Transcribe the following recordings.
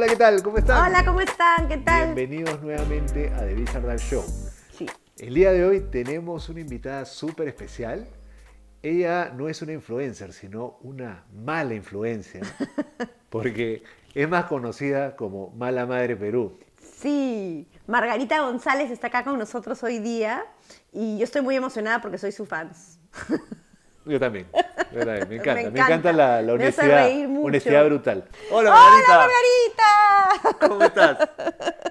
Hola, ¿qué tal? ¿Cómo están? Hola, ¿cómo están? ¿Qué tal? Bienvenidos nuevamente a The Bizarre Show. Sí. El día de hoy tenemos una invitada súper especial. Ella no es una influencer, sino una mala influencia, porque es más conocida como Mala Madre Perú. Sí, Margarita González está acá con nosotros hoy día y yo estoy muy emocionada porque soy su fans. Yo también, yo también, me encanta, me encanta. encanta, la, la Me honestidad, reír mucho. honestidad brutal. Hola, ¡Hola, Margarita. Margarita! ¿Cómo estás?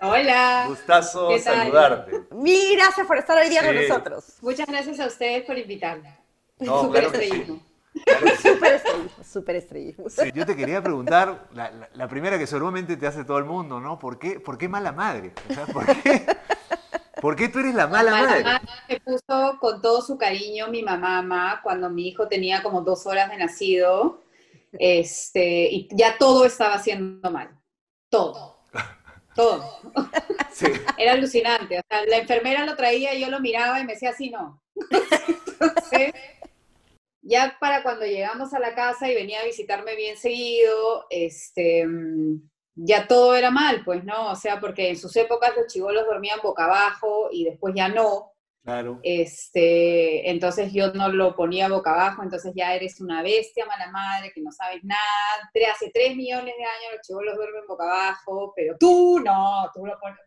Hola. Gustazo ¿Qué tal? saludarte. Mil gracias por estar hoy día con nosotros. Muchas gracias a ustedes por invitarme. No, Súper claro sí. estrellismo. Claro sí. Súper estrellismo, súper estrellismo. Sí, yo te quería preguntar, la, la- la primera que seguramente te hace todo el mundo, ¿no? ¿Por qué, por qué mala madre? O sea, ¿por, qué, por qué tú eres la mala Mala madre? madre me puso con todo su cariño mi mamá cuando mi hijo tenía como dos horas de nacido. Este, y ya todo estaba haciendo mal. Todo. Todo. Sí. Era alucinante. O sea, la enfermera lo traía y yo lo miraba y me decía así, no. Entonces, ya para cuando llegamos a la casa y venía a visitarme bien seguido, este, mm, ya todo era mal, pues, ¿no? O sea, porque en sus épocas los chivolos dormían boca abajo y después ya no. Claro. Este, entonces yo no lo ponía boca abajo, entonces ya eres una bestia, mala madre, que no sabes nada. Hace tres millones de años los chivolos duermen boca abajo, pero tú no, tú lo pones.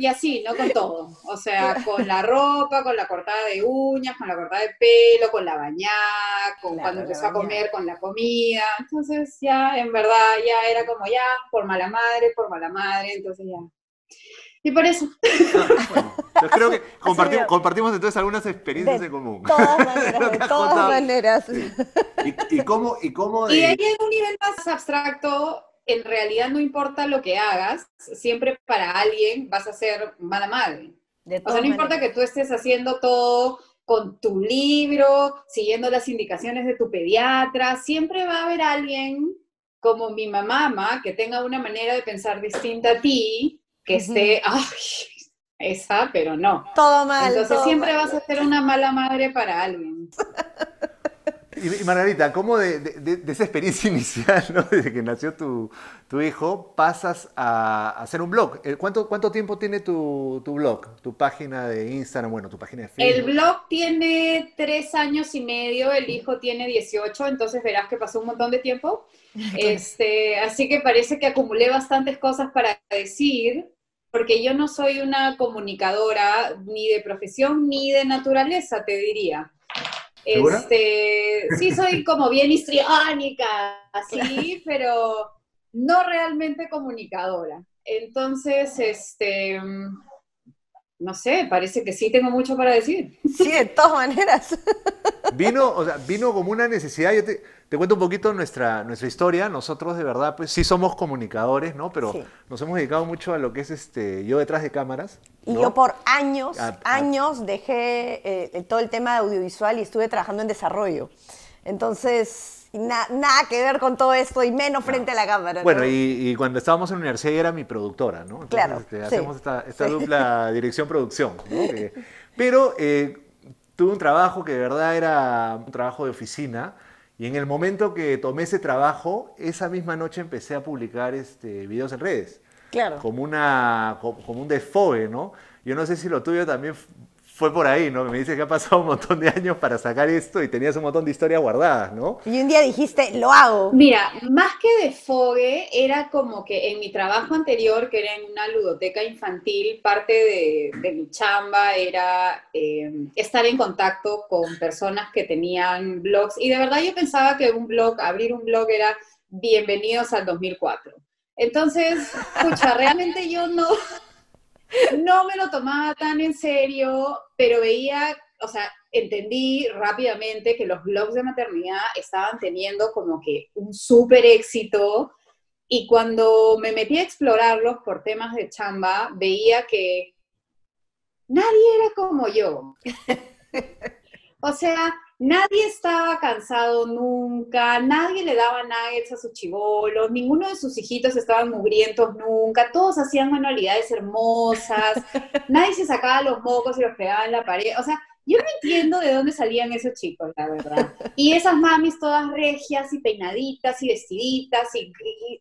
Y así, no con todo. O sea, con la ropa, con la cortada de uñas, con la cortada de pelo, con la bañada, con Claro, cuando empezó a comer, con la comida. Entonces ya, en verdad, ya era como ya, por mala madre, por mala madre, entonces ya. Y por eso. Bueno, yo creo que compartimos, compartimos entonces algunas experiencias De en común. todas maneras, de todas maneras. ¿Y, y cómo, y cómo Y de de- ahí en un nivel más abstracto, en realidad no importa lo que hagas, siempre para alguien vas a ser mala madre. De O sea, no importa maneras. que tú estés haciendo todo con tu libro, siguiendo las indicaciones de tu pediatra, siempre va a haber alguien como mi mamá que tenga una manera de pensar distinta a ti, que esté, ay, esa, pero no. Todo mal. Entonces todo siempre mal. vas a ser una mala madre para alguien. Y, Margarita, ¿cómo de, de- de- de esa experiencia inicial, ¿no? desde que nació tu, tu hijo, pasas a, a hacer un blog? Eh, ¿Cuánto, ¿Cuánto tiempo tiene tu, tu blog, tu página de Instagram, bueno, tu página de El Facebook? blog tiene tres años y medio, el hijo tiene 18, entonces verás que pasó un montón de tiempo. Este, así que parece que acumulé bastantes cosas para decir, porque yo no soy una comunicadora ni de profesión ni de naturaleza, te diría. ¿Segura? Este, sí soy como bien histriónica, así, pero no realmente comunicadora. Entonces, este, no sé, parece que sí tengo mucho para decir. Sí, de todas maneras. Vino, o sea, vino como una necesidad. Yo te, te cuento un poquito nuestra, nuestra historia. Nosotros de verdad, pues sí somos comunicadores, ¿no? Pero Sí. nos hemos dedicado mucho a lo que es este, yo detrás de cámaras. Y ¿no? yo por años, A- a- años dejé eh, todo el tema de audiovisual y estuve trabajando en desarrollo. Entonces, na- nada que ver con todo esto y menos frente a la cámara. Bueno, ¿no? y, y cuando estábamos en la universidad ella era mi productora, ¿no? Entonces, Claro, este, sí. hacemos esta, dupla dirección-producción, ¿no? Que- pero eh, tuve un trabajo que de verdad era un trabajo de oficina y en el momento que tomé ese trabajo, esa misma noche empecé a publicar este, videos en redes. Claro. como, una, co- como un desfogue, ¿no? Yo no sé si lo tuyo también fue por ahí, ¿no? Me dice que ha pasado un montón de años para sacar esto y tenías un montón de historias guardadas, ¿no? Y un día dijiste, lo hago. Mira, más que desfogue, era como que en mi trabajo anterior, que era en una ludoteca infantil, parte de, de mi chamba era eh, estar en contacto con personas que tenían blogs. Y de verdad yo pensaba que un blog, abrir un blog era bienvenidos al 2004. Entonces, escucha, realmente yo no, no me lo tomaba tan en serio, pero veía, o sea, entendí rápidamente que los blogs de maternidad estaban teniendo como que un súper éxito y cuando me metí a explorarlos por temas de chamba, veía que nadie era como yo. O sea, nadie estaba cansado nunca, nadie le daba nuggets a sus chivolos, ninguno de sus hijitos estaban mugrientos nunca, todos hacían manualidades hermosas, nadie se sacaba los mocos y los pegaba en la pared. O sea, yo no entiendo de dónde salían esos chicos, la verdad. Y esas mamis todas regias y peinaditas y vestiditas. Y,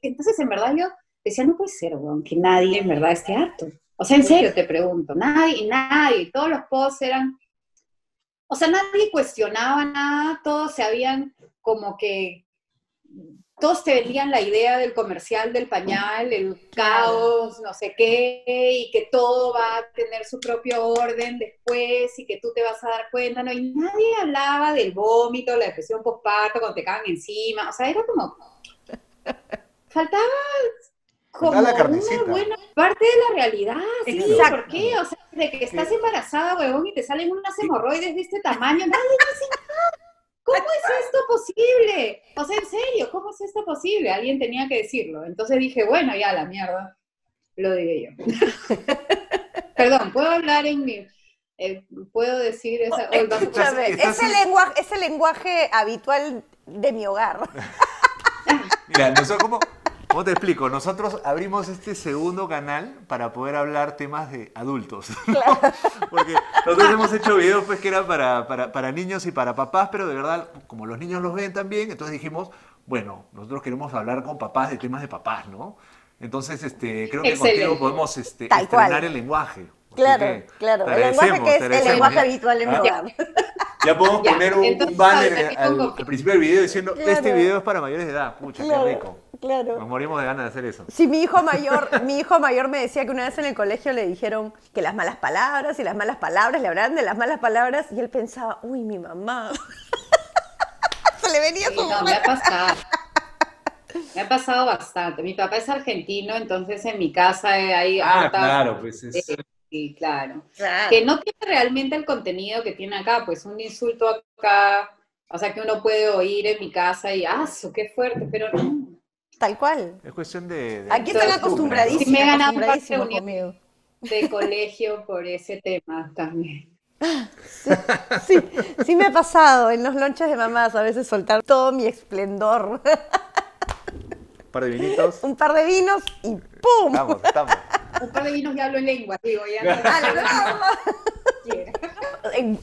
entonces, en verdad, yo decía, no puede ser, weón, que nadie en verdad esté harto. O sea, en serio te pregunto, nadie, nadie, todos los posts eran, o sea, nadie cuestionaba nada, todos se habían como que, todos te vendían la idea del comercial del pañal, el caos, no sé qué, y que todo va a tener su propio orden después y que tú te vas a dar cuenta, ¿no? Y nadie hablaba del vómito, la depresión postparto, cuando te cagan encima, o sea, era como, faltaba como la una buena parte de la realidad, sí, Exacto. ¿por qué? O sea, de que estás embarazada, huevón, y te salen unas hemorroides de este tamaño, nadie dice nada. ¿Cómo es esto posible? O sea, en serio, ¿cómo es esto posible? Alguien tenía que decirlo. Entonces dije, bueno, ya, la mierda, lo diré yo. Perdón, ¿puedo hablar en mi... eh, ¿Puedo decir esa... o el vaso- Escúchame, estás- ese, lenguaje, ese lenguaje habitual de mi hogar. Mira, nosotros, ¿cómo, cómo te explico? Nosotros abrimos este segundo canal para poder hablar temas de adultos. Porque nosotros hemos hecho videos pues, que eran para, para, para niños y para papás, pero de verdad, como los niños los ven también, entonces dijimos, bueno, nosotros queremos hablar con papás de temas de papás, ¿no? Entonces, este, creo que Excelente. contigo podemos este, estrenar cual. el lenguaje. Claro, que claro. El lenguaje que es el lenguaje habitual en mi hogar. Ya podemos Ya, poner un, banner al, principio del video diciendo, Claro. este video es para mayores de edad. Pucha, Claro, qué rico. Claro. Nos morimos de ganas de hacer eso. Sí, mi hijo mayor, mi hijo mayor me decía que una vez en el colegio le dijeron que las malas palabras y las malas palabras le hablaban de las malas palabras y él pensaba, uy, mi mamá. Se le venía Sí, su no, me ha pasado. Me ha pasado bastante. Mi papá es argentino, entonces en mi casa hay hartas- pues eh, Sí, claro. Claro. Que no tiene realmente el contenido que tiene acá, pues un insulto acá, o sea, que uno puede oír en mi casa y, ¡ah, qué fuerte! Pero no. Tal cual. Es cuestión de... de- Aquí están Sí, acostumbradísimos, me he ganado un conmigo. De colegio por ese tema también. Sí, sí me ha pasado en los lonches de mamás a veces soltar todo mi esplendor. Un par de vinitos. Un par de vinos y ¡pum! Estamos, estamos. Un par de vinos y hablo en lengua, digo, ya no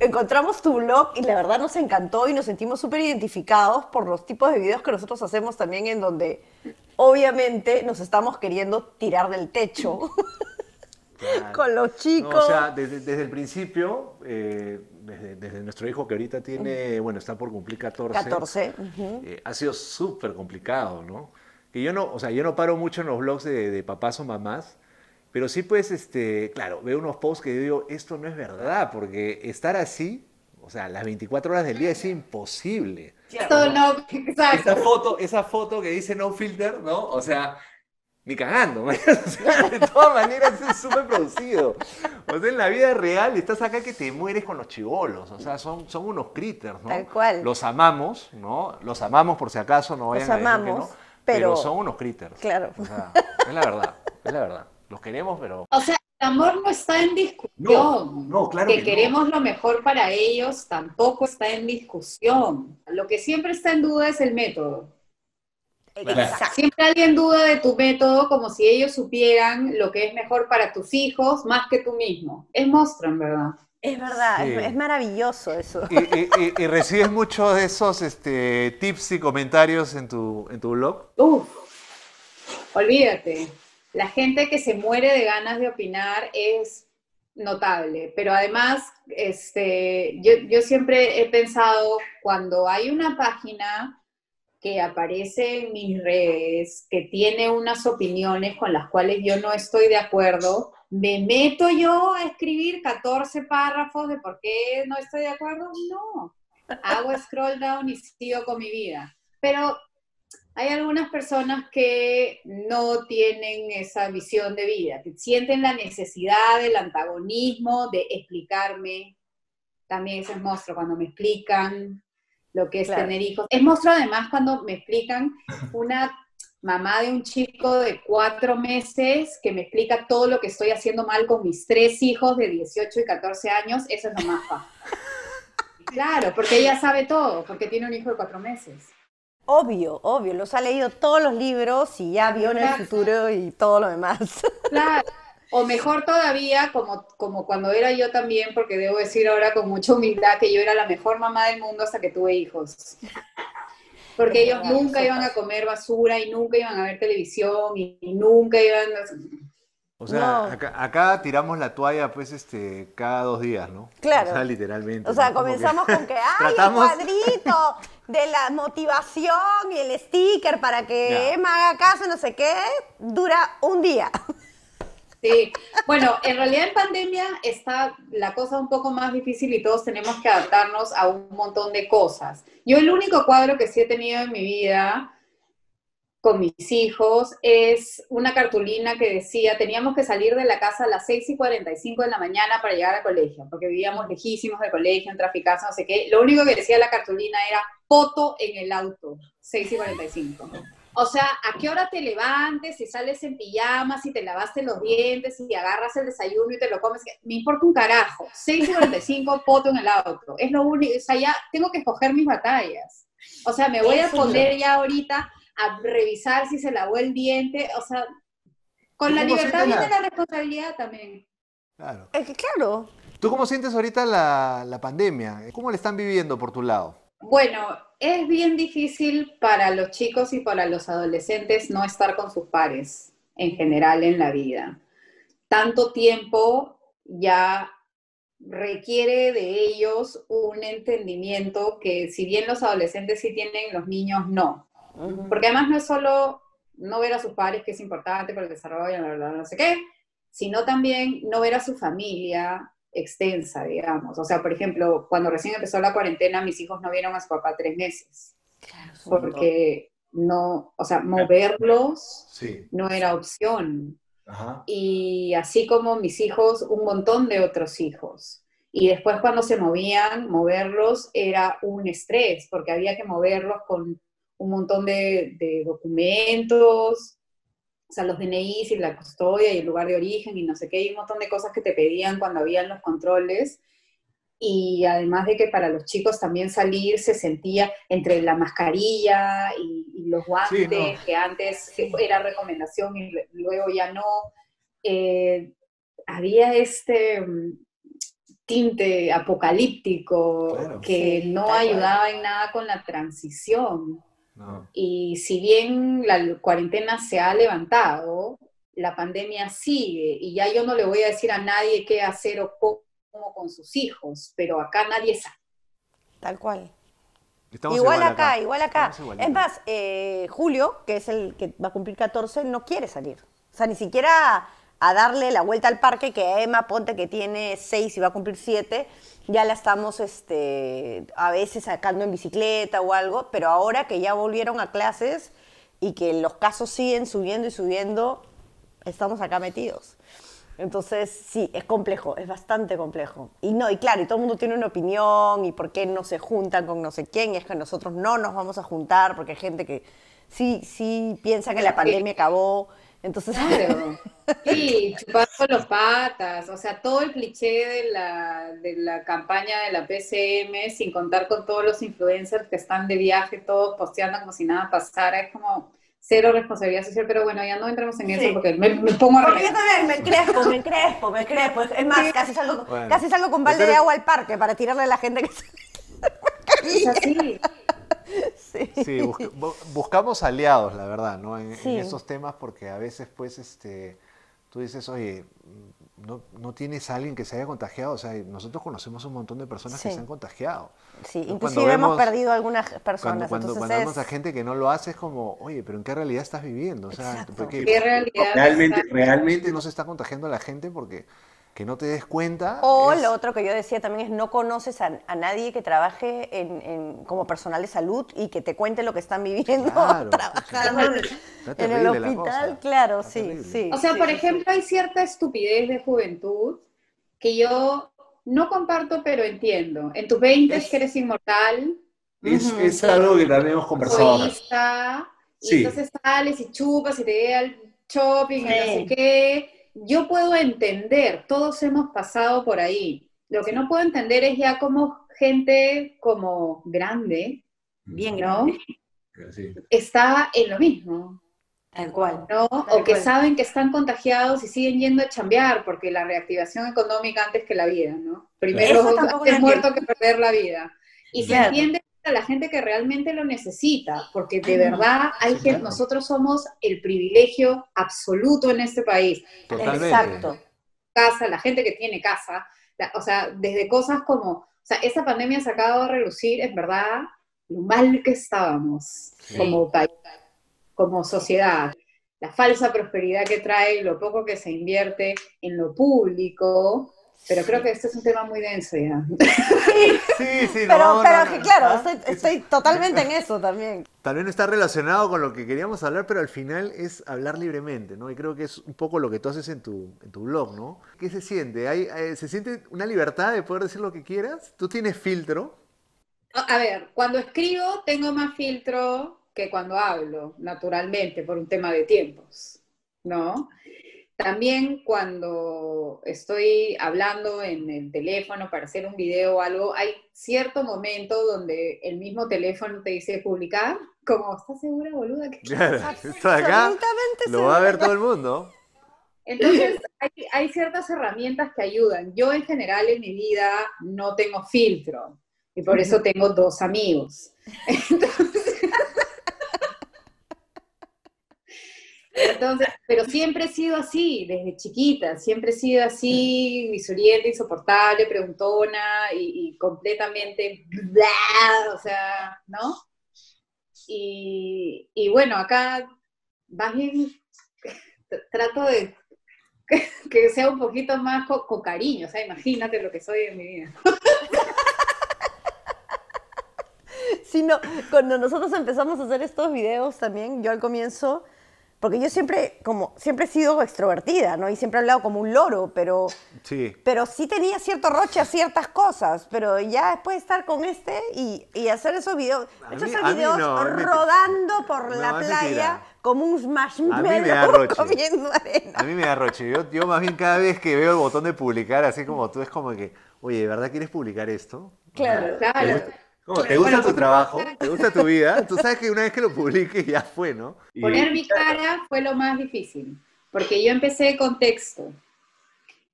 Encontramos tu blog y la verdad nos encantó y nos sentimos súper identificados por los tipos de videos que nosotros hacemos también en donde obviamente nos estamos queriendo tirar del techo Claro. con los No, chicos. o sea, desde, desde el principio, eh, desde, desde nuestro hijo que ahorita tiene, bueno, está por cumplir 14. 14. ujú. eh, ha sido súper complicado, ¿no? Que yo no, o sea, yo no paro mucho en los blogs de, de papás o mamás, pero sí pues, este, claro, veo unos posts que digo, esto no es verdad, porque estar así, o sea, las 24 horas del día es imposible. Esto no, exacto. Esa foto, esa foto que dice no filter, ¿no? O sea, ni cagando. O sea, de todas maneras es súper producido. O sea, en la vida real estás acá que te mueres con los chivolos, o sea, son, son unos critters, ¿no? Tal cual. Los amamos, ¿no? Los amamos por si acaso, no vayan Los a decir que amamos, no, pero... pero- son unos critters. Claro. O sea, es la verdad, es la verdad. Los queremos, pero... O sea, el amor no está en discusión. No, no, claro que que no. queremos lo mejor para ellos tampoco está en discusión. Lo que siempre está en duda es el método. Exacto. Siempre alguien duda de tu método como si ellos supieran lo que es mejor para tus hijos más que tú mismo. Es monstruo, en verdad. Es verdad, Sí. es, es maravilloso eso. ¿Y, y- y- y recibes muchos de esos este, tips y comentarios en tu, en tu blog? Uf, olvídate. La gente que se muere de ganas de opinar es notable, pero además, este, yo, yo siempre he pensado, cuando hay una página que aparece en mis redes, que tiene unas opiniones con las cuales yo no estoy de acuerdo, ¿me meto yo a escribir 14 párrafos de por qué no estoy de acuerdo? No. Hago scroll down y sigo con mi vida. Pero hay algunas personas que no tienen esa visión de vida, que sienten la necesidad del antagonismo, de explicarme. También eso es monstruo cuando me explican lo que es Claro. tener hijos. Es monstruo además cuando me explican una mamá de un chico de cuatro meses que me explica todo lo que estoy haciendo mal con mis tres hijos de 18 y 14 años. Eso es lo más fácil. Claro, porque ella sabe todo, porque tiene un hijo de cuatro meses. Obvio, obvio, los ha leído todos los libros y ya vio en el futuro y todo lo demás. Claro. O mejor todavía, como, como cuando era yo también, porque debo decir ahora con mucha humildad que yo era la mejor mamá del mundo hasta que tuve hijos. Porque ellos verdad, nunca iban a comer basura y nunca iban a ver televisión y, y nunca iban a... O sea, No. acá, acá tiramos la toalla, pues, este, cada dos días, ¿no? Claro. O sea, literalmente. O sea, ¿no? Como que comenzamos con que, ¡ay, tratamos- el cuadrito de la motivación y el sticker para que Ya. Emma haga caso, no sé qué! Dura un día. Sí, bueno, en realidad en pandemia está la cosa un poco más difícil y todos tenemos que adaptarnos a un montón de cosas. Yo el único cuadro que sí he tenido en mi vida con mis hijos es una cartulina que decía, teníamos que salir de la casa a las 6 y 45 de la mañana para llegar al colegio, porque vivíamos lejísimos del colegio, en traficazo, no sé qué. Lo único que decía la cartulina era, foto en el auto, 6 y 45. O sea, ¿a qué hora te levantes, si sales en pijama, si te lavaste los dientes, si agarras el desayuno y te lo comes? Me importa un carajo. 6 y 45, foto en el auto. Es lo único, o sea, ya tengo que escoger mis batallas. O sea, me voy a poner ya ahorita a revisar si se lavó el diente, o sea, con ¿Y la libertad viene la- la responsabilidad también. Claro. Es que, claro. ¿Tú cómo sientes ahorita la, la pandemia? ¿Cómo la están viviendo por tu lado? Bueno, es bien difícil para los chicos y para los adolescentes no estar con sus pares en general en la vida. Tanto tiempo ya requiere de ellos un entendimiento que si bien los adolescentes sí tienen, los niños no. Ujú. Porque además no es solo no ver a sus padres, que es importante para el desarrollo, bla, bla, no sé qué, sino también no ver a su familia extensa, digamos. O sea, por ejemplo, cuando recién empezó la cuarentena, mis hijos no vieron a su papá tres meses, Claro, porque no, o sea, moverlos Sí. no era opción. Ajá. Y así como mis hijos, un montón de otros hijos. Y después cuando se movían, moverlos era un estrés, porque había que moverlos con un montón de, de documentos, o sea, los DNIs y la custodia y el lugar de origen y no sé qué, y un montón de cosas que te pedían cuando habían los controles. Y además de que para los chicos también salir se sentía entre la mascarilla y, y los guantes, no. que antes era recomendación y luego ya no, eh, había este mm, tinte apocalíptico Claro. que Sí, no ayudaba en nada con la transición. No. Y si bien la cuarentena se ha levantado, la pandemia sigue y ya yo no le voy a decir a nadie qué hacer o cómo con sus hijos, pero acá nadie sabe. Tal cual. Estamos igual, acá, igual acá. Es más, eh, Julio, que es el que va a cumplir 14, no quiere salir. O sea, ni siquiera a darle la vuelta al parque, que Emma, ponte que tiene 6 y va a cumplir 7, ya la estamos este, a veces sacando en bicicleta o algo, pero ahora que ya volvieron a clases y que los casos siguen subiendo y subiendo, estamos acá metidos. Entonces, sí, es complejo, es bastante complejo. Y no, y claro, y todo el mundo tiene una opinión y por qué no se juntan con no sé quién, y es que nosotros no nos vamos a juntar porque hay gente que sí, sí piensa que la pandemia acabó. Entonces, Claro. Sí, chupando los patas, o sea, todo el cliché de la, de la campaña de la PCM, sin contar con todos los influencers que están de viaje, todos posteando como si nada pasara, es como cero responsabilidad social, pero bueno, ya no entremos en Sí. eso porque me, me pongo a porque yo también me encrespo, me encrespo, me encrespo. Es más, casi salgo, Bueno. casi salgo con balde Pero- de agua al parque para tirarle a la gente que se... Es así. Sí. Sí, busca- bu- buscamos aliados, la verdad, ¿no? En, en Sí. esos temas, porque a veces, pues, este, tú dices, oye, no, no tienes a alguien que se haya contagiado. O sea, nosotros conocemos un montón de personas que se han contagiado. Sí, inclusive cuando hemos vemos- perdido algunas personas. cuando, entonces cuando es... vemos a gente que no lo hace, es como, oye, pero ¿en qué realidad estás viviendo? O sea, Exacto. porque ¿Qué realidad realmente, está? realmente no se está contagiando a la gente porque que no te des cuenta. O es- lo otro que yo decía también es no conoces a, a nadie que trabaje en, en- como personal de salud y que te cuente lo que están viviendo Claro, trabajando en, el hospital. Claro, está sí, terrible. sí. O sea, sí, por sí, sí. ejemplo, hay cierta estupidez de juventud que yo no comparto, pero entiendo. En tus 20 Es- que eres inmortal, Es, algo que también hemos conversado. egoísta, y Sí. entonces sales y chupas y te llega al shopping y no sé qué. Yo puedo entender, todos hemos pasado por ahí. Lo que no puedo entender es ya como gente como grande, Bien ¿no? grande. Sí. Está en lo mismo. Tal cual. ¿no? Tal O que cual. saben que están contagiados y siguen yendo a chambear, porque la reactivación económica antes que la vida, ¿no? Primero es muerto que perder la vida. Y se entiende a la gente que realmente lo necesita, porque de verdad hay que, nosotros somos el privilegio absoluto en este país. Totalmente. Exacto. Casa, la gente que tiene casa, la- o sea, desde cosas como, o sea, esa pandemia ha sacado a relucir, es verdad, lo mal que estábamos Sí. como país, como sociedad. La falsa prosperidad que trae, lo poco que se invierte en lo público, pero creo que este es un tema muy denso ya. Sí, sí, Pero, no, pero no, claro, Ah, estoy, estoy totalmente en eso también. Tal vez no está relacionado con lo que queríamos hablar, pero al final es hablar libremente, ¿no? Y creo que es un poco lo que tú haces en tu, en tu blog, ¿no? ¿Qué se siente? ¿Hay, eh, ¿Se siente una libertad de poder decir lo que quieras? ¿Tú tienes filtro? A ver, cuando escribo tengo más filtro que cuando hablo, naturalmente, por un tema de tiempos, ¿no? También cuando estoy hablando en el teléfono para hacer un video o algo, hay cierto momento donde el mismo teléfono te dice publicar, como, ¿estás segura, boluda? que Claro, esto de acá Absolutamente lo va a ver todo el mundo. Entonces, hay, hay ciertas herramientas que ayudan. Yo en general en mi vida no tengo filtro y por eso tengo dos amigos. Entonces, entonces, pero siempre he sido así, desde chiquita, siempre he sido así, visurienta, insoportable, preguntona y, y completamente, bla, o sea, ¿no? Y, y bueno, acá más bien trato de que sea un poquito más co- con, cariño, o sea, imagínate lo que soy en mi vida. sino cuando nosotros empezamos a hacer estos videos también, yo al comienzo, porque yo siempre, como, siempre he sido extrovertida, ¿no? Y siempre he hablado como un loro, pero, Sí. pero sí tenía cierto roche a ciertas cosas, pero ya después de estar con este y, y hacer esos videos, A he hecho mí- mí videos no, rodando por No, la es playa mentira. como un A mí me da marshmallow roche. comiendo arena. A mí me da roche. Yo, yo más bien cada vez que veo el botón de publicar, así como tú, es como que, oye, ¿de verdad quieres publicar esto? Claro. Claro. ¿Cómo? ¿Te gusta Bueno, tu trabajo? ¿Te gusta tu vida? Tú sabes que una vez que lo publiques ya fue, ¿no? Y- Poner mi cara fue lo más difícil, porque yo empecé con texto.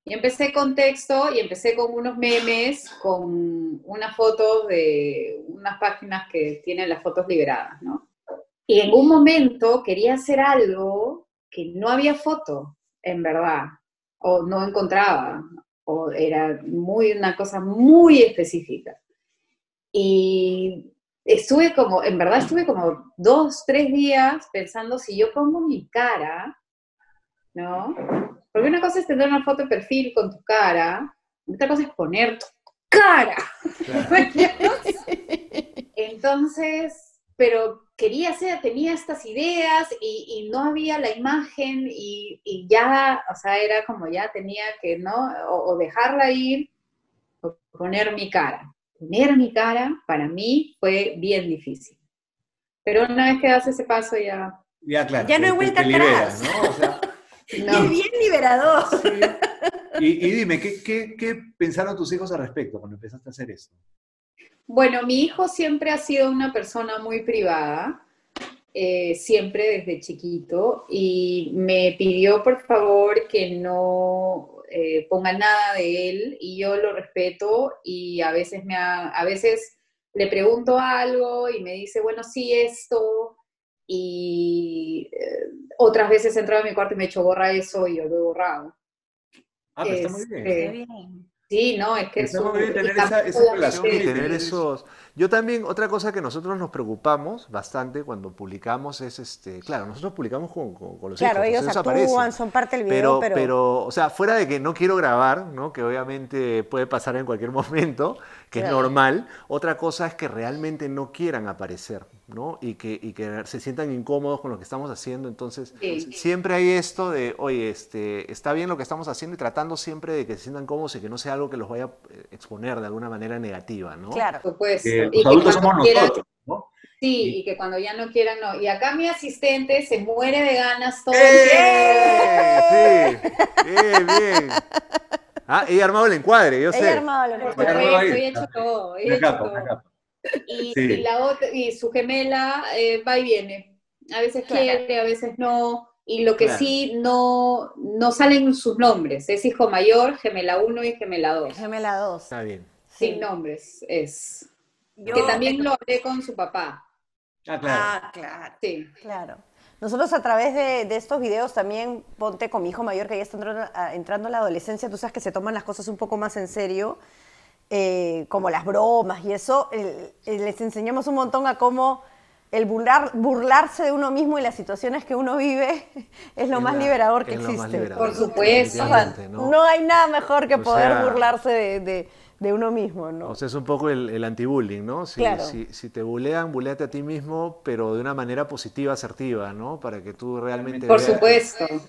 Y empecé con texto y empecé con unos memes, con unas fotos de unas páginas que tienen las fotos liberadas, ¿no? Y en un momento quería hacer algo que no había foto, en verdad, o no encontraba, o era muy, una cosa muy específica. Y estuve como, en verdad estuve como dos, tres días pensando si yo pongo mi cara, ¿no? Porque una cosa es tener una foto de perfil con tu cara, otra cosa es poner tu cara. Entonces, pero quería hacer, tenía estas ideas y, y no había la imagen y, y ya, o sea, era como ya tenía que, ¿no? O, o dejarla ir o poner mi cara. Poner mi cara para mí fue bien difícil. Pero una vez que das ese paso ya... Ya, claro. Ya no hay vuelta atrás. ¿no? O sea, No. Y bien liberador. sí. Y, y dime, ¿qué, qué, qué pensaron tus hijos al respecto cuando empezaste a hacer esto? Bueno, mi hijo siempre ha sido una persona muy privada, eh, siempre desde chiquito, y me pidió por favor que no eh, ponga nada de él, y yo lo respeto, y a veces, me ha- a veces le pregunto algo y me dice, bueno, sí, esto, y eh, otras veces he entrado a mi cuarto y me he hecho borra eso y yo lo he borrado. Ah, pero está muy bien. Este, Sí, no, es que es un- tener esa- esa relación y tener esos... Yo también, otra cosa que nosotros nos preocupamos bastante cuando publicamos es, este, claro, nosotros publicamos con, con- con los Claro, hijos, ellos actúan, son parte del video, Pero, pero, pero, o sea, fuera de que no quiero grabar, ¿no? Que obviamente puede pasar en cualquier momento, que es normal. Otra cosa es que realmente no quieran aparecer, ¿no? Y que, y que se sientan incómodos con lo que estamos haciendo. Entonces, Sí. siempre hay esto de, oye, este, está bien lo que estamos haciendo y tratando siempre de que se sientan cómodos y que no sea algo que los vaya a eh, exponer de alguna manera negativa, ¿no? claro. por supuesto. Que Y los adultos somos quieran- nosotros, ¿no? Sí, y que cuando ya no quieran, no. Y acá mi asistente se muere de ganas todo el ¡Eh! tiempo. Sí, bien, bien. Ah, ella ha armado el encuadre, yo sé. La Por Bueno, supuesto, ahí. he hecho todo, he hecho todo. Y, Sí. y la otra, y su gemela eh, va y viene. A veces Claro. quiere, a veces no. Y lo que Claro. sí no, no salen sus nombres. Es hijo mayor, gemela 1 y gemela 2. Gemela 2. Está bien. Sin nombres es. Yo- que también lo hablé con su papá. Ah, claro. Ah, claro. Sí. Claro. Nosotros a través de, de estos videos también, ponte con mi hijo mayor que ya está entrando a, entrando a la adolescencia, tú sabes que se toman las cosas un poco más en serio, eh, como las bromas y eso, el- el- les enseñamos un montón a cómo el burlar- burlarse de uno mismo y las situaciones que uno vive es lo Es más la- liberador que existe. liberador, Por supuesto. ¿no? hay nada mejor que O poder sea- burlarse de, de- de uno mismo, ¿no? O sea, es un poco el, el anti-bullying, ¿no? Si, Claro. si, si te bulean, buleate a ti mismo, pero de una manera positiva, asertiva, ¿no? Para que tú realmente Por veas supuesto. Que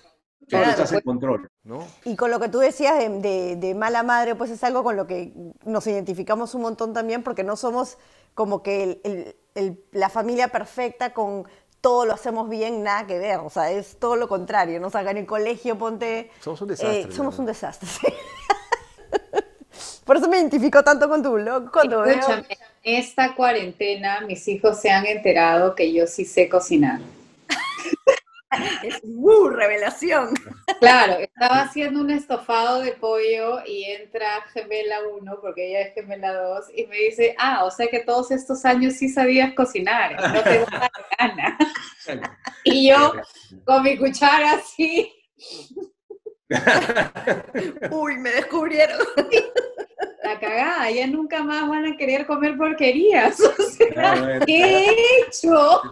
Claro, estás en control. ¿no? Y con lo que tú decías de, de- de mala madre, pues es algo con lo que nos identificamos un montón también, porque no somos como que el- el- el- la familia perfecta con todo lo hacemos bien, nada que ver. O sea, es todo lo contrario. ¿no? O sea, en el colegio, ponte. Somos un desastre, eh, somos un desastre, sí. Por eso me identifico tanto con tu blog cuando veo. Escúchame, en esta cuarentena mis hijos se han enterado que yo sí sé cocinar. Es ¡uh! revelación. Claro, estaba haciendo un estofado de pollo y entra gemela 1, porque ella es gemela 2, y me dice, ah, o sea que todos estos años sí sabías cocinar, no te da la gana. Y yo, con mi cuchara así, Uy, me descubrieron. la cagada, ya nunca más van a querer comer porquerías. O sea. ¿qué he hecho?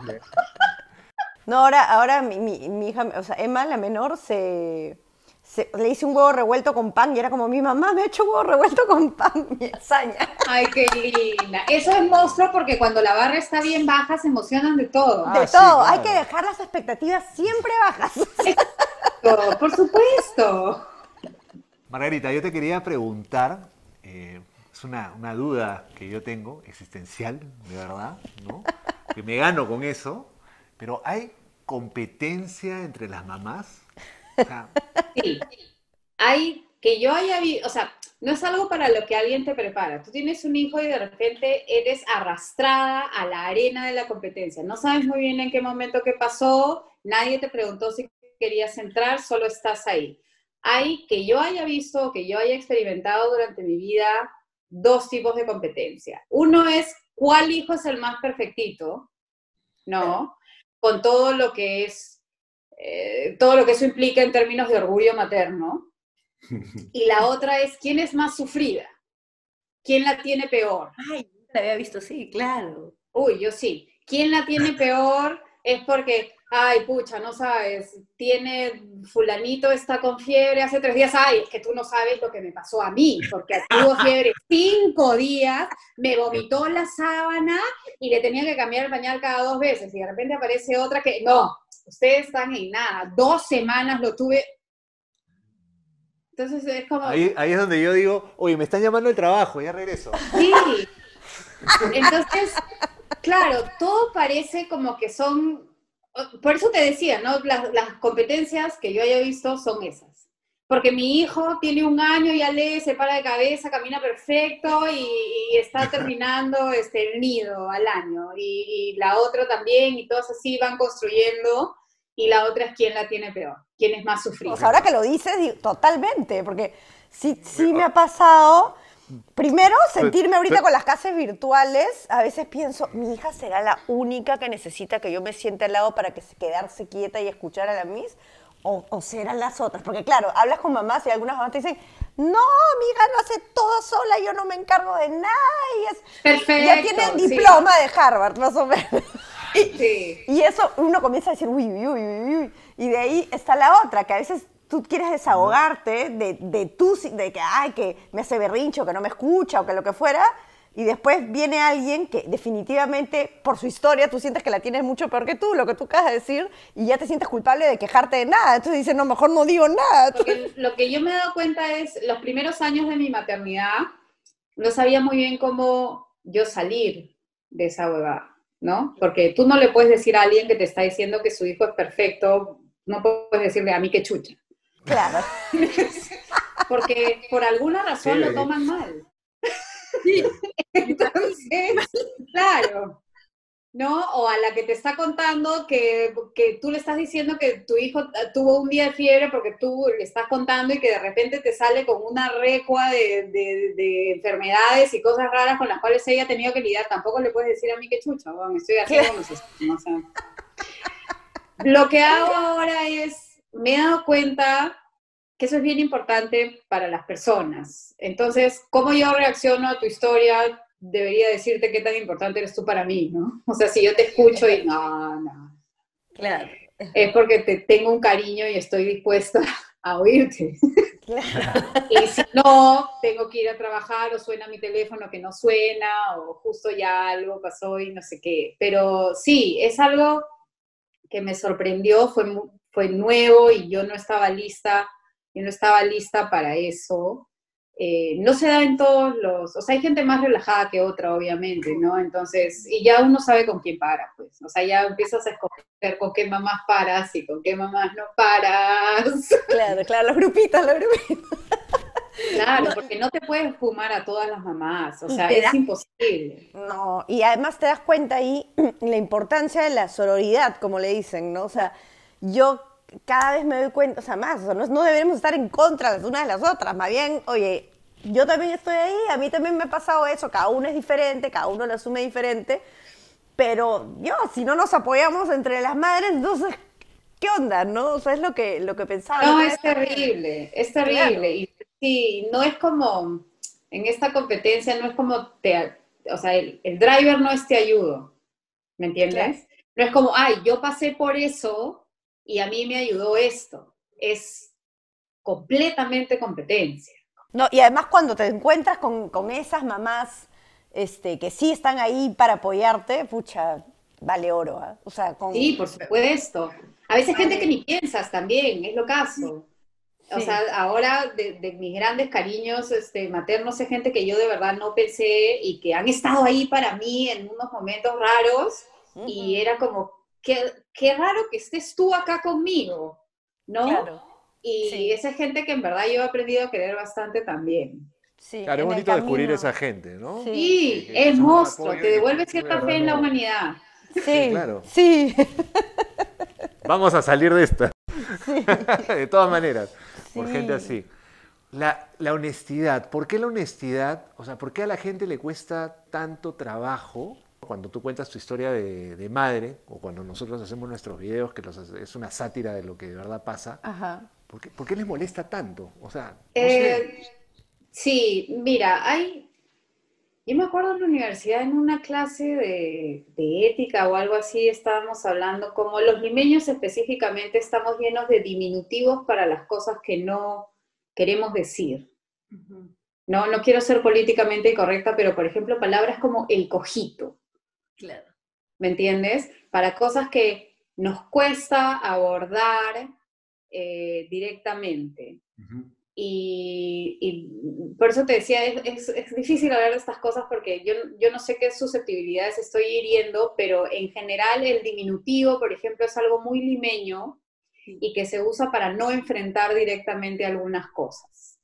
No, ahora, ahora mi, mi- mi hija, o sea, Emma, la menor, se, se- le hice un huevo revuelto con pan y era como, mi mamá me ha hecho huevo revuelto con pan, mi hazaña. Ay, qué linda. Eso es monstruo porque cuando la barra está bien baja se emocionan de todo. Ah, De sí, todo, claro. hay que dejar las expectativas siempre bajas. Todo, Por supuesto. Margarita, yo te quería preguntar, eh, es una, una duda que yo tengo, existencial, de verdad, ¿no? Que me gano con eso, pero ¿hay competencia entre las mamás? Hay que yo haya visto, o sea, no es algo para lo que alguien te prepara. Tú tienes un hijo y de repente eres arrastrada a la arena de la competencia. No sabes muy bien en qué momento que pasó, nadie te preguntó si querías entrar, solo estás ahí. Hay que yo haya visto, que yo haya experimentado durante mi vida, dos tipos de competencia. Uno es cuál hijo es el más perfectito, ¿no? Con todo lo que es, eh, todo lo que eso implica en términos de orgullo materno. Y la otra es quién es más sufrida, quién la tiene peor. Ay, la había visto, sí, claro. Uy, yo sí. ¿Quién la tiene peor? Es porque, ay, pucha, no sabes, tiene fulanito, está con fiebre hace tres días, ay, es que tú no sabes lo que me pasó a mí, porque tuvo fiebre cinco días, me vomitó la sábana y le tenía que cambiar el pañal cada dos veces, y de repente aparece otra que, no, ustedes están en nada, dos semanas lo tuve. Entonces es como... ahí, ahí es donde yo digo, oye, me están llamando el trabajo, ya regreso. Sí. Entonces, claro, todo parece como que son, por eso te decía, ¿no? Las, las competencias que yo haya visto son esas. Porque mi hijo tiene un año, ya lee, se para de cabeza, camina perfecto y, y está terminando este, el nido al año. Y, y la otra también, y todas así van construyendo. Y la otra es quién la tiene peor, quién es más sufrido. Sea, ahora que lo dices, totalmente, porque sí, sí me ha pasado. Primero, sentirme ahorita pero- con las clases virtuales, a veces pienso, mi hija será la única que necesita que yo me siente al lado para que se quedarse quieta y escuchar a la Miss, o, o serán las otras. Porque claro, hablas con mamás y algunas mamás te dicen, no, mi hija lo hace todo sola, yo no me encargo de nada, y es, Perfecto. ya tiene el sí. diploma de Harvard, más o menos. Sí. Y eso uno comienza a decir, uy, uy, uy, uy. Y de ahí está la otra, que a veces tú quieres desahogarte de, de tú, de que, ay, que me hace berrincho, que no me escucha o que lo que fuera. Y después viene alguien que definitivamente, por su historia, tú sientes que la tienes mucho peor que tú, lo que tú acabas de decir, y ya te sientes culpable de quejarte de nada. Entonces dices, no, mejor no digo nada. Porque lo que yo me he dado cuenta es, los primeros años de mi maternidad, no sabía muy bien cómo yo salir de esa huevada, ¿no? Porque tú no le puedes decir a alguien que te está diciendo que su hijo es perfecto, no puedes decirle a mí que chucha. Claro. Porque por alguna razón Sí. lo toman mal. Entonces, claro. ¿no? O a la que te está contando que, que, tú le estás diciendo que tu hijo tuvo un día de fiebre porque tú le estás contando y que de repente te sale con una recua de, de, enfermedades y cosas raras con las cuales ella ha tenido que lidiar. Tampoco le puedes decir a mí que chucha, bueno, estoy haciendo no sé, Lo que hago ahora es, me he dado cuenta que eso es bien importante para las personas. Entonces, ¿cómo yo reacciono a tu historia? debería decirte qué tan importante eres tú para mí, ¿no? O sea, si yo te escucho y no, no. Claro. Es porque te tengo un cariño y estoy dispuesta a oírte. Claro. y si no, tengo que ir a trabajar o suena mi teléfono que no suena o justo ya algo pasó y no sé qué. Pero sí, es algo que me sorprendió, fue, fue nuevo y yo no estaba lista, yo no estaba lista para eso. Eh, no se da en todos los, o sea, hay gente más relajada que otra, obviamente, ¿no? Entonces, y ya uno sabe con quién para, pues, o sea, ya empiezas a escoger con qué mamás paras y con qué mamás no paras. Claro, claro, los grupitos, los grupitos. Claro, porque no te puedes fumar a todas las mamás, o sea, es imposible. No, y además te das cuenta ahí la importancia de la sororidad, como le dicen, ¿no? O sea, yo cada vez me doy cuenta, o sea, más, o no, no debemos estar en contra las unas de las otras, más bien, oye, yo también estoy ahí, a mí también me ha pasado eso, cada uno es diferente, cada uno lo asume diferente, pero yo, si no nos apoyamos entre las madres, entonces, ¿qué onda, no? O sea, es lo que, lo que pensaba. No, es terrible, es terrible, y sí, no es como, en esta competencia no es como, te, o sea, el, driver no es te ayudo, ¿me entiendes? No es como, ay, yo pasé por eso, y a mí me ayudó esto. Es completamente competencia. No, y además cuando te encuentras con, esas mamás este, que sí están ahí para apoyarte, pucha, vale oro. ¿ah? O sea, Sí, por supuesto. A veces gente que ni piensas también, es lo caso. O sea, ahora de, mis grandes cariños este, maternos es gente que yo de verdad no pensé y que han estado ahí para mí en unos momentos raros y era como, qué, raro que estés tú acá conmigo, ¿no? Claro. Y esa gente que en verdad yo he aprendido a querer bastante también. Sí, claro, es bonito descubrir esa gente, ¿no? Sí, es monstruo, te devuelve cierta fe en la humanidad. Sí, claro. Sí. Vamos a salir de esta. de todas maneras, por gente así. La, la, honestidad, ¿por qué la honestidad? O sea, ¿por qué a la gente le cuesta tanto trabajo cuando tú cuentas tu historia de, madre, o cuando nosotros hacemos nuestros videos, que es una sátira de lo que de verdad pasa, ¿por, qué, les molesta tanto? O sea, eh, Sí, mira, hay... Yo me acuerdo en la universidad, en una clase de, ética o algo así, estábamos hablando como los limeños específicamente estamos llenos de diminutivos para las cosas que no queremos decir. No, no quiero ser políticamente incorrecta, pero por ejemplo, palabras como el cojito. Claro. ¿Me entiendes? Para cosas que nos cuesta abordar eh, directamente. y, por eso te decía, es, difícil hablar de estas cosas porque yo, yo no sé qué susceptibilidades estoy hiriendo, pero en general el diminutivo, por ejemplo, es algo muy limeño y que se usa para no enfrentar directamente algunas cosas.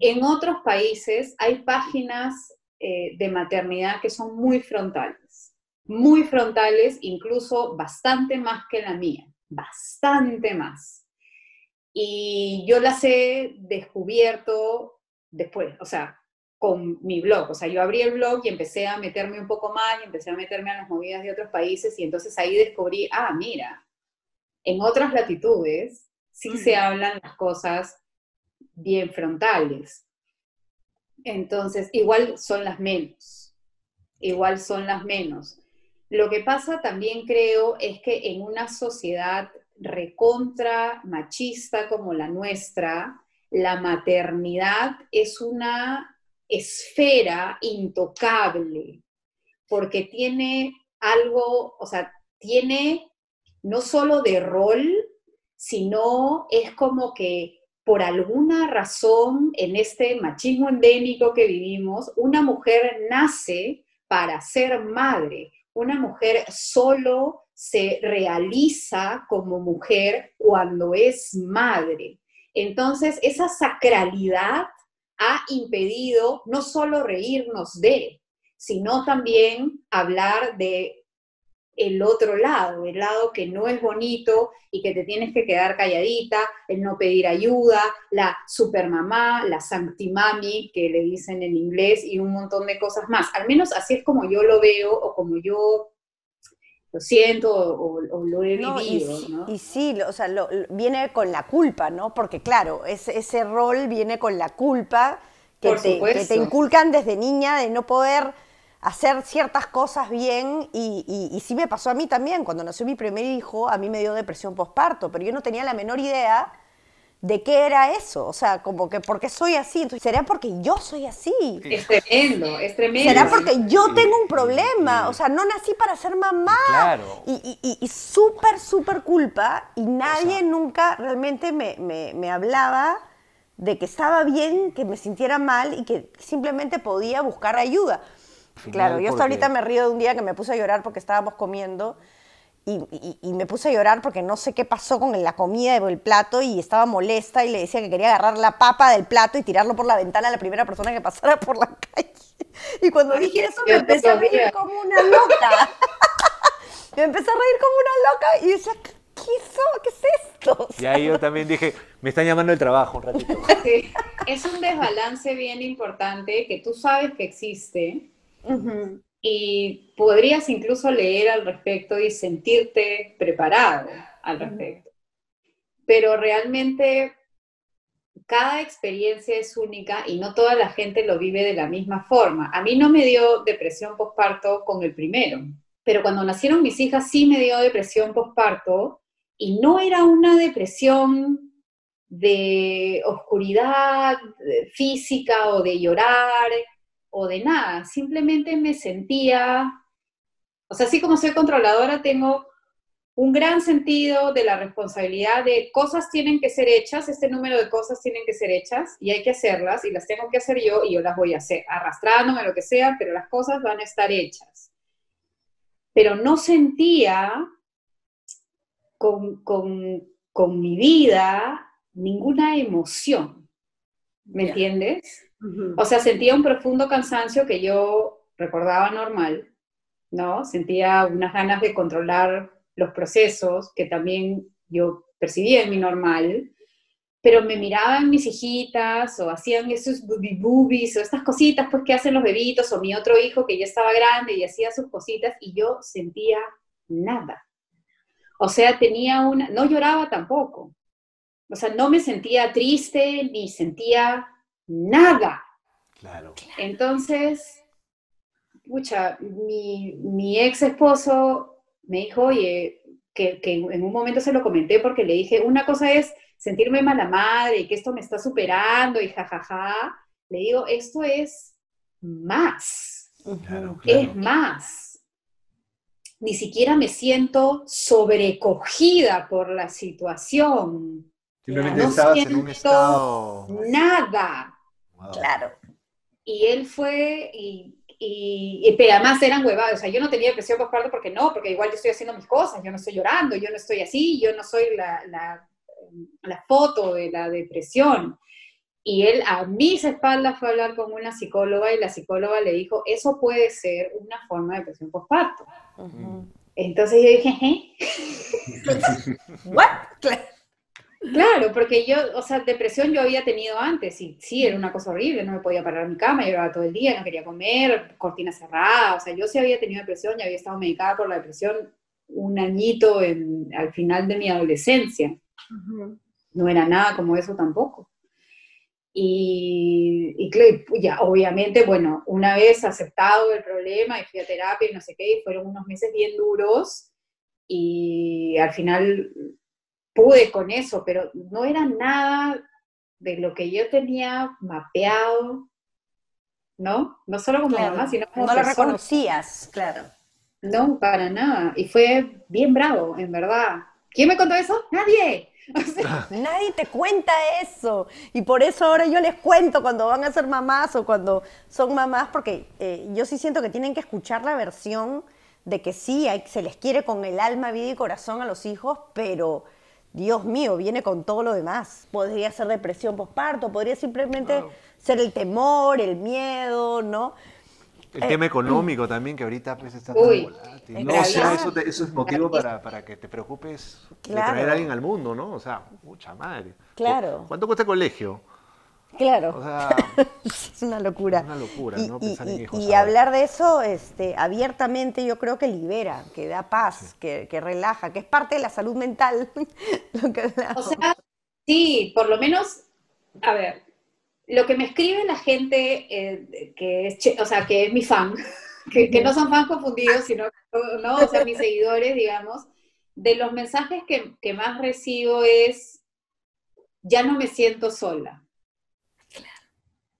En otros países hay páginas eh, de maternidad que son muy frontales muy frontales, incluso bastante más que la mía, bastante más. Y yo las he descubierto después, o sea, con mi blog. O sea, yo abrí el blog y empecé a meterme un poco más, y empecé a meterme a las movidas de otros países y entonces ahí descubrí, ah, mira, en otras latitudes sí se hablan las cosas bien frontales. Entonces, igual son las menos, igual son las menos. Lo que pasa también creo es que en una sociedad recontra machista como la nuestra, la maternidad es una esfera intocable, porque tiene algo, o sea, tiene no solo de rol, sino es como que por alguna razón en este machismo endémico que vivimos, una mujer nace para ser madre, una mujer solo se realiza como mujer cuando es madre. Entonces, esa sacralidad ha impedido no solo reírnos de, sino también hablar de el otro lado, el lado que no es bonito y que te tienes que quedar calladita, el no pedir ayuda, la supermamá, la sanctimami, que le dicen en inglés, y un montón de cosas más. Al menos así es como yo lo veo o como yo lo siento o, lo he vivido. y, ¿no? y sí, o sea, viene con la culpa, ¿no? Porque claro, ese, ese rol viene con la culpa que te, que te inculcan desde niña de no poder hacer ciertas cosas bien y, y, sí me pasó a mí también. Cuando nació mi primer hijo, a mí me dio depresión postparto, pero yo no tenía la menor idea de qué era eso. O sea, como que, ¿por qué soy así? Entonces, ¿Será porque yo soy así? Es tremendo, es tremendo. ¿Será porque yo tengo un problema? O sea, no nací para ser mamá. Claro. Y, y, y súper, súper culpa. Y nadie nunca realmente me, me, me hablaba de que estaba bien, que me sintiera mal y que simplemente podía buscar ayuda claro, yo hasta ahorita me río de un día que me puse a llorar porque estábamos comiendo y, y, me puse a llorar porque no sé qué pasó con la comida del plato y estaba molesta y le decía que quería agarrar la papa del plato y tirarlo por la ventana a la primera persona que pasara por la calle. Y cuando dije eso me empecé a reír como una loca. me empecé a reír como una loca y decía, ¿qué es, ¿Qué es esto? Y ahí yo también dije, me están llamando el trabajo un ratito. Sí. Es un desbalance bien importante que tú sabes que existe, y podrías incluso leer al respecto y sentirte preparado al respecto. Pero realmente cada experiencia es única y no toda la gente lo vive de la misma forma. A mí no me dio depresión postparto con el primero, pero cuando nacieron mis hijas sí me dio depresión postparto y no era una depresión de oscuridad física o de llorar, o de nada, simplemente me sentía, o sea, así como soy controladora, tengo un gran sentido de la responsabilidad de cosas tienen que ser hechas, este número de cosas tienen que ser hechas y hay que hacerlas y las tengo que hacer yo y yo las voy a hacer, arrastrándome lo que sea, pero las cosas van a estar hechas. Pero no sentía con, con mi vida ninguna emoción, ¿me entiendes? O sea, sentía un profundo cansancio que yo recordaba normal, ¿no? Sentía unas ganas de controlar los procesos que también yo percibía en mi normal, pero me miraban mis hijitas o hacían esos booby boobies o estas cositas pues que hacen los bebitos o mi otro hijo que ya estaba grande y hacía sus cositas y yo sentía nada. O sea, tenía una, no lloraba tampoco. O sea, no me sentía triste ni sentía nada. Claro. Entonces, pucha, mi, ex esposo me dijo, oye, que, en un momento se lo comenté porque le dije, una cosa es sentirme mala madre y que esto me está superando y jajaja. Le digo, esto es más. Es más. Ni siquiera me siento sobrecogida por la situación. Simplemente no estabas en un estado. Nada. Claro. Y él fue y, y, pero además eran huevadas, o sea, yo no tenía depresión postparto porque no, porque igual yo estoy haciendo mis cosas, yo no estoy llorando, yo no estoy así, yo no soy la, la, la foto de la depresión. Y él a mis espaldas fue a hablar con una psicóloga y la psicóloga le dijo, eso puede ser una forma de depresión postparto. Entonces yo dije, ¿eh? ¿What? Claro, porque yo, o sea, depresión yo había tenido antes y sí, era una cosa horrible, no me podía parar en mi cama, lloraba todo el día, no quería comer, cortina cerrada, o sea, yo sí había tenido depresión, ya había estado medicada por la depresión un añito en, al final de mi adolescencia. No era nada como eso tampoco. Y, y, ya, obviamente, bueno, una vez aceptado el problema y fui a terapia y no sé qué, y fueron unos meses bien duros y al final pude con eso, pero no era nada de lo que yo tenía mapeado, ¿no? No solo como mamá, sino como No lo reconocías, claro. No, para nada. Y fue bien bravo, en verdad. ¿Quién me contó eso? Nadie. Nadie te cuenta eso. Y por eso ahora yo les cuento cuando van a ser mamás o cuando son mamás, porque eh, yo sí siento que tienen que escuchar la versión de que sí, hay, se les quiere con el alma, vida y corazón a los hijos, pero Dios mío, viene con todo lo demás. Podría ser depresión postparto, podría simplemente ser el temor, el miedo, ¿no? El tema económico también, que ahorita pues está Uy, tan volátil. No, o sea, eso, te- eso es motivo para, para que te preocupes de traer a alguien al mundo, ¿no? O sea, mucha madre. Claro. ¿Cuánto cuesta el colegio? Claro. O sea, Es una locura. Es una locura, y, ¿no? y- Pensar en y- hijos y ahora. hablar de eso este, abiertamente yo creo que libera, que da paz, que, que relaja, que es parte de la salud mental. lo que O sea, sí, por lo menos, a ver, lo que me escribe la gente eh, que es, che- o sea, que es mi fan, que, que no son fans confundidos, sino, no, o sea, mis seguidores, digamos, de los mensajes que, que más recibo es, ya no me siento sola.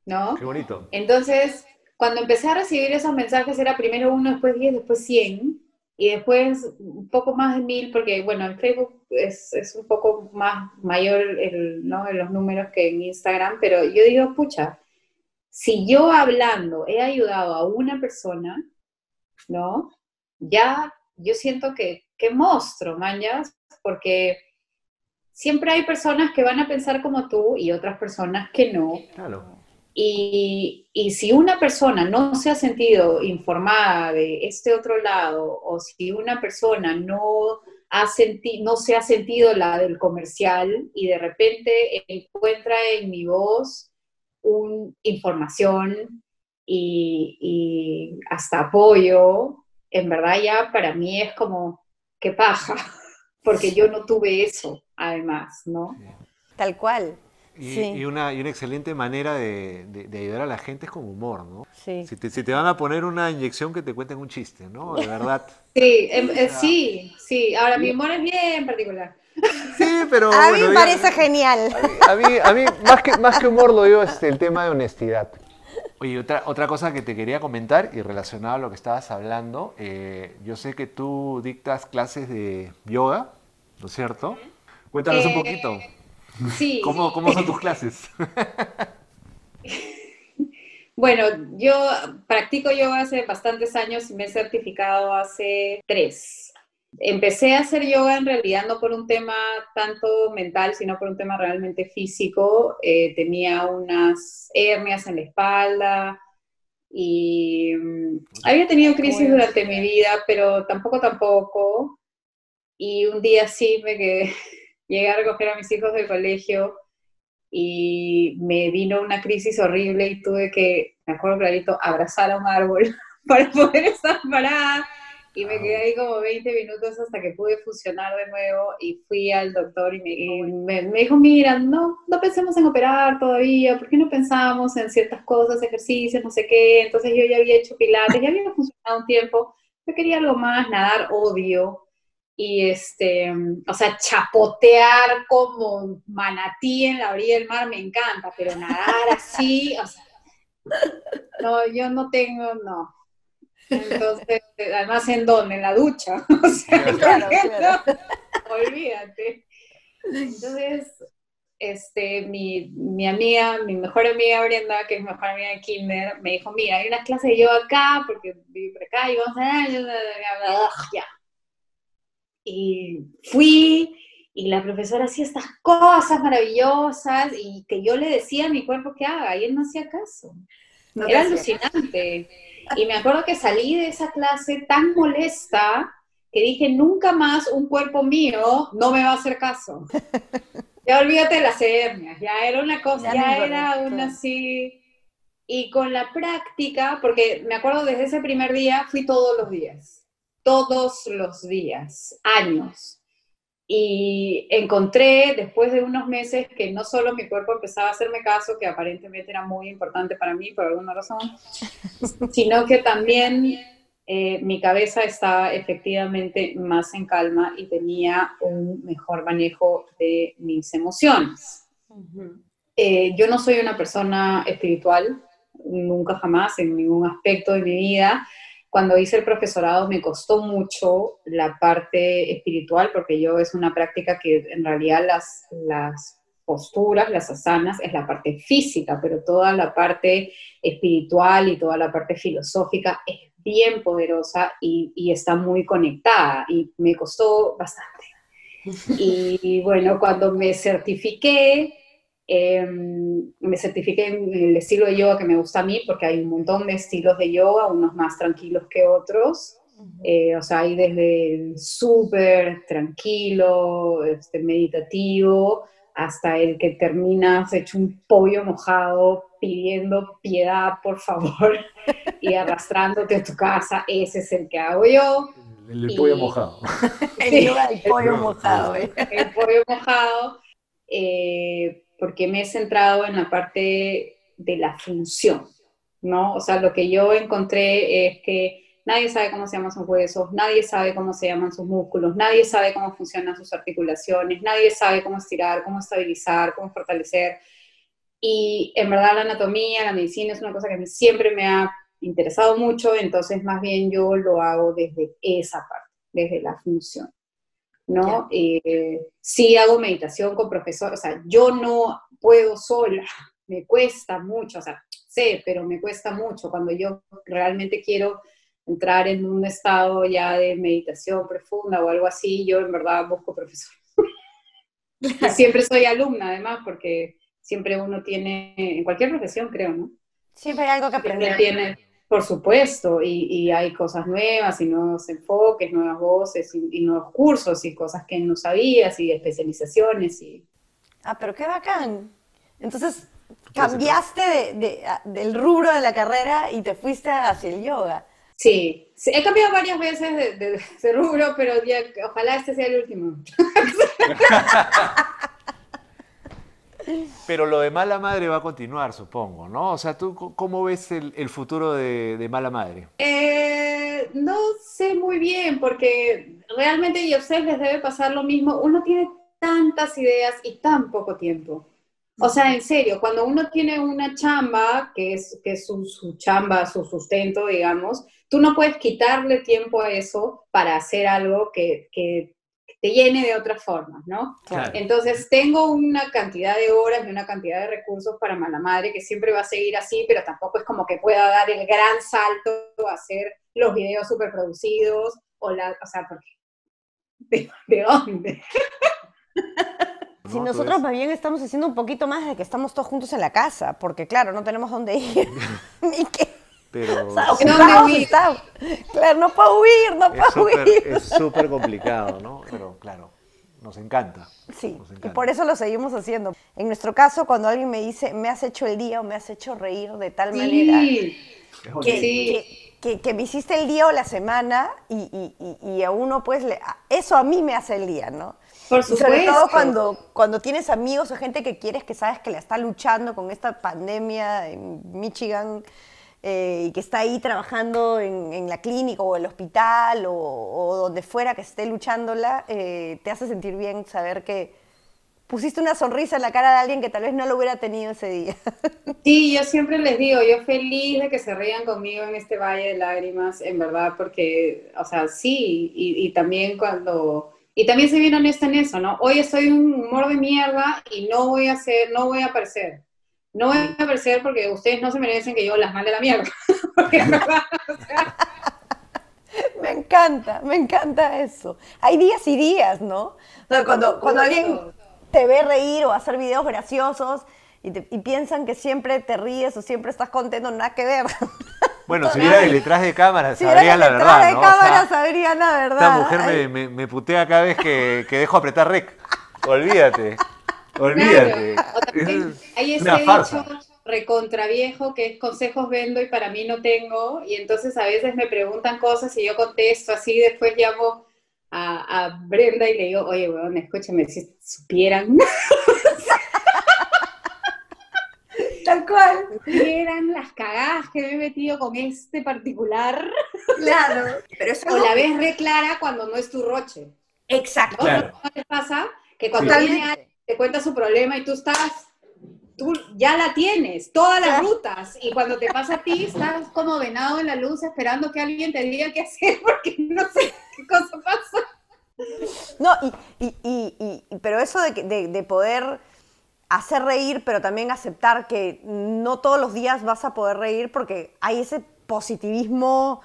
¿No? qué bonito. Entonces, cuando empecé a recibir esos mensajes era primero uno, después diez, después cien, y después un poco más de mil, porque bueno, en Facebook es, es un poco más mayor el, ¿no? los números que en Instagram, pero yo digo, pucha, si yo hablando he ayudado a una persona, ¿no? Ya yo siento que, qué monstruo, mañas, porque siempre hay personas que van a pensar como tú y otras personas que no. Claro. Y, y si una persona no se ha sentido informada de este otro lado, o si una persona no, ha senti no se ha sentido la del comercial y de repente encuentra en mi voz un, información y, y hasta apoyo, en verdad ya para mí es como, qué paja, porque yo no tuve eso, además, ¿no? Tal cual. Y, Sí. y una, y una excelente manera de, de- de ayudar a la gente es con humor, ¿no? Sí. Si te, si te van a poner una inyección, que te cuenten un chiste, ¿no? De verdad. Sí, em- eh, sí, sí. Ahora, mi humor es bien particular. Sí, pero. A mí bueno, me diga- parece genial. A mí, a mí más, que, más que humor lo digo este, el tema de honestidad. Oye, otra, otra cosa que te quería comentar y relacionado a lo que estabas hablando, eh, yo sé que tú dictas clases de yoga, ¿no es cierto? Cuéntanos un Eh, poquito. Sí. ¿Cómo, ¿Cómo son tus clases? Bueno, yo practico yoga hace bastantes años y me he certificado hace tres. Empecé a hacer yoga en realidad no por un tema tanto mental, sino por un tema realmente físico. Eh, tenía unas hernias en la espalda y mm, había tenido crisis durante mi vida, pero tampoco, tampoco. Y un día sí me quedé, llegué a recoger a mis hijos del colegio y me vino una crisis horrible y tuve que, me acuerdo clarito, abrazar a un árbol para poder estar parada. Y me quedé ahí como 20 minutos hasta que pude funcionar de nuevo y fui al doctor y me, y me- me dijo, mira, no, no pensemos en operar todavía, ¿por qué no pensamos en ciertas cosas, ejercicios, no sé qué? Entonces yo ya había hecho pilates, ya había funcionado un tiempo, yo quería algo más, nadar odio, y este, o sea, chapotear como manatí en la orilla del mar me encanta, pero nadar así, o sea, no, yo no tengo, no. Entonces, además, ¿en dónde? En la ducha. O sea, Claro, ¿por qué claro. no? Olvídate. Entonces, este, mi, mi amiga, mi mejor amiga Brenda, que es mi mejor amiga de Kinder, me dijo, mira, hay unas clases de yoga acá, porque vivo por acá, y vamos a... Ya. Y fui, y la profesora hacía estas cosas maravillosas, y que yo le decía a mi cuerpo que haga, y él no hacía caso. No Era alucinante. Y me acuerdo que salí de esa clase tan molesta que dije, nunca más un cuerpo mío no me va a hacer caso. Ya olvídate de las hernias, ya era una cosa, Ya era una así. Y con la práctica, porque me acuerdo desde ese primer día, fui todos los días, todos los días, años. Y encontré después de unos meses que no solo mi cuerpo empezaba a hacerme caso, que aparentemente era muy importante para mí por alguna razón, sino que también eh, mi cabeza estaba efectivamente más en calma y tenía un mejor manejo de mis emociones. Eh, yo no soy una persona espiritual, nunca jamás, en ningún aspecto de mi vida. Cuando hice el profesorado me costó mucho la parte espiritual, porque yo es una práctica que en realidad las, las posturas, las asanas, es la parte física, pero toda la parte espiritual y toda la parte filosófica es bien poderosa y, y está muy conectada y me costó bastante. Y bueno, cuando me certifiqué, Em, me certifiqué en el estilo de yoga que me gusta a mí, porque hay un montón de estilos de yoga, unos más tranquilos que otros. Eh, o sea, hay desde súper tranquilo, este, meditativo, hasta el que terminas hecho un pollo mojado pidiendo piedad, por favor, y arrastrándote a tu casa. Ese es el que hago yo. El, pollo mojado. el pollo mojado. El pollo mojado, eh, porque me he centrado en la parte de la función, ¿no? O sea, lo que yo encontré es que Nadie sabe cómo se llaman sus huesos, nadie sabe cómo se llaman sus músculos, nadie sabe cómo funcionan sus articulaciones, nadie sabe cómo estirar, cómo estabilizar, cómo fortalecer. Y en verdad la anatomía, la medicina es una cosa que a mí siempre me ha interesado mucho, entonces más bien yo lo hago desde esa parte, desde la función. ¿No? Eh, sí hago meditación con profesor, o sea, yo no puedo sola, me cuesta mucho, o sea, sé, pero me cuesta mucho cuando yo realmente quiero entrar en un estado ya de meditación profunda o algo así, yo en verdad busco profesor. siempre soy alumna, además, porque siempre uno tiene, en cualquier profesión creo, ¿no? Siempre hay algo que aprender. Tiene, por supuesto, y, hay cosas nuevas y nuevos enfoques, nuevas voces y, nuevos cursos y cosas que no sabías y especializaciones. Y... Ah, pero qué bacán. Entonces, cambiaste de, del rubro de la carrera y te fuiste hacia el yoga. Sí, he cambiado varias veces de, rubro, pero ojalá este sea el último. Pero lo de mala madre va a continuar, supongo, ¿no? O sea, ¿tú cómo ves el, futuro de, mala madre? Eh, no sé muy bien, porque realmente y a ustedes les debe pasar lo mismo. Uno tiene tantas ideas y tan poco tiempo. O sea, en serio, cuando uno tiene una chamba, que es, que es su, su, chamba, su sustento, digamos, tú no puedes quitarle tiempo a eso para hacer algo que, que te llene de otras formas, ¿no? Entonces, tengo una cantidad de horas y una cantidad de recursos para mala madre que siempre va a seguir así, pero tampoco es como que pueda dar el gran salto a hacer los videos súper producidos o la, o sea, porque, ¿de, de dónde? Si nosotros más bien estamos haciendo un poquito más de que estamos todos juntos en la casa, porque claro, no tenemos dónde ir. Ni qué. Pero... O sea, Claro, no puedo huir, no puedo huir. Es súper complicado, ¿no? Pero claro, nos encanta. Sí, y por eso lo seguimos haciendo. En nuestro caso, cuando alguien me dice, me has hecho el día o me has hecho reír de tal manera que, que, que, me hiciste el día o la semana y, y, y a uno pues, le, eso a mí me hace el día, ¿no? Por supuesto. sobre todo cuando, cuando tienes amigos o gente que quieres que sabes que la está luchando con esta pandemia en Michigan eh, y que está ahí trabajando en, la clínica o el hospital o, donde fuera que esté luchándola, eh, te hace sentir bien saber que pusiste una sonrisa en la cara de alguien que tal vez no lo hubiera tenido ese día. Sí, yo siempre les digo, yo feliz de que se rían conmigo en este valle de lágrimas, en verdad, porque, o sea, sí, y, y también cuando y también se bien honesta en eso, ¿no? Hoy estoy un humor de mierda y no voy a hacer, no voy a aparecer. No voy a aparecer porque ustedes no se merecen que yo las mande la mierda. Me encanta, me encanta eso. Hay días y días, ¿no? cuando, cuando alguien te ve reír o hacer videos graciosos y, y, piensan que siempre te ríes o siempre estás contento, nada que ver. Bueno, si viera detrás de cámara, sabría la verdad. Detrás de cámara sabría la verdad. Esta mujer me, me, putea cada vez que, que, dejo apretar rec. Olvídate. Olvídate. hay ese dicho recontraviejo que es consejos vendo y para mí no tengo. Y entonces a veces me preguntan cosas y yo contesto así. Después llamo a, a Brenda y le digo, oye, weón, escúchame, si supieran. Tal cual. Eran las cagadas que me he metido con este particular. Claro. Pero eso o la ves re clara cuando no es tu roche. Exacto. ¿No, te pasa? Que cuando alguien te cuenta su problema y tú estás, tú ya la tienes, todas las rutas. Y cuando te pasa a ti, estás como venado en la luz esperando que alguien te diga qué hacer porque no sé qué cosa pasa. No, y, y, y, y pero eso de, de, de poder hacer reír, pero también aceptar que no todos los días vas a poder reír porque hay ese positivismo,